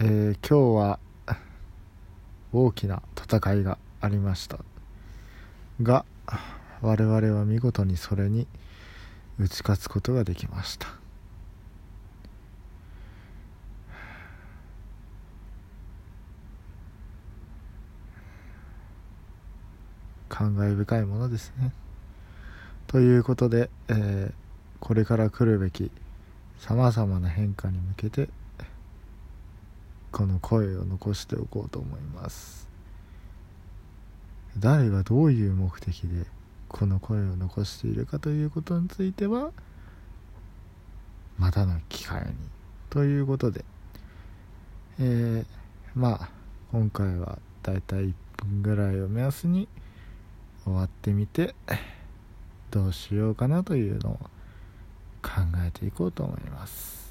えー、今日は大きな戦いがありましたが我々は見事にそれに打ち勝つことができました。感慨深いものですね。ということで、えー、これから来るべきさまざまな変化に向けてこの声を残しておこうと思います。誰がどういう目的でこの声を残しているかということについてはまたの機会にということで。えー、まあ今回はだいたい1分ぐらいを目安に終わってみてどうしようかなというのを考えていこうと思います。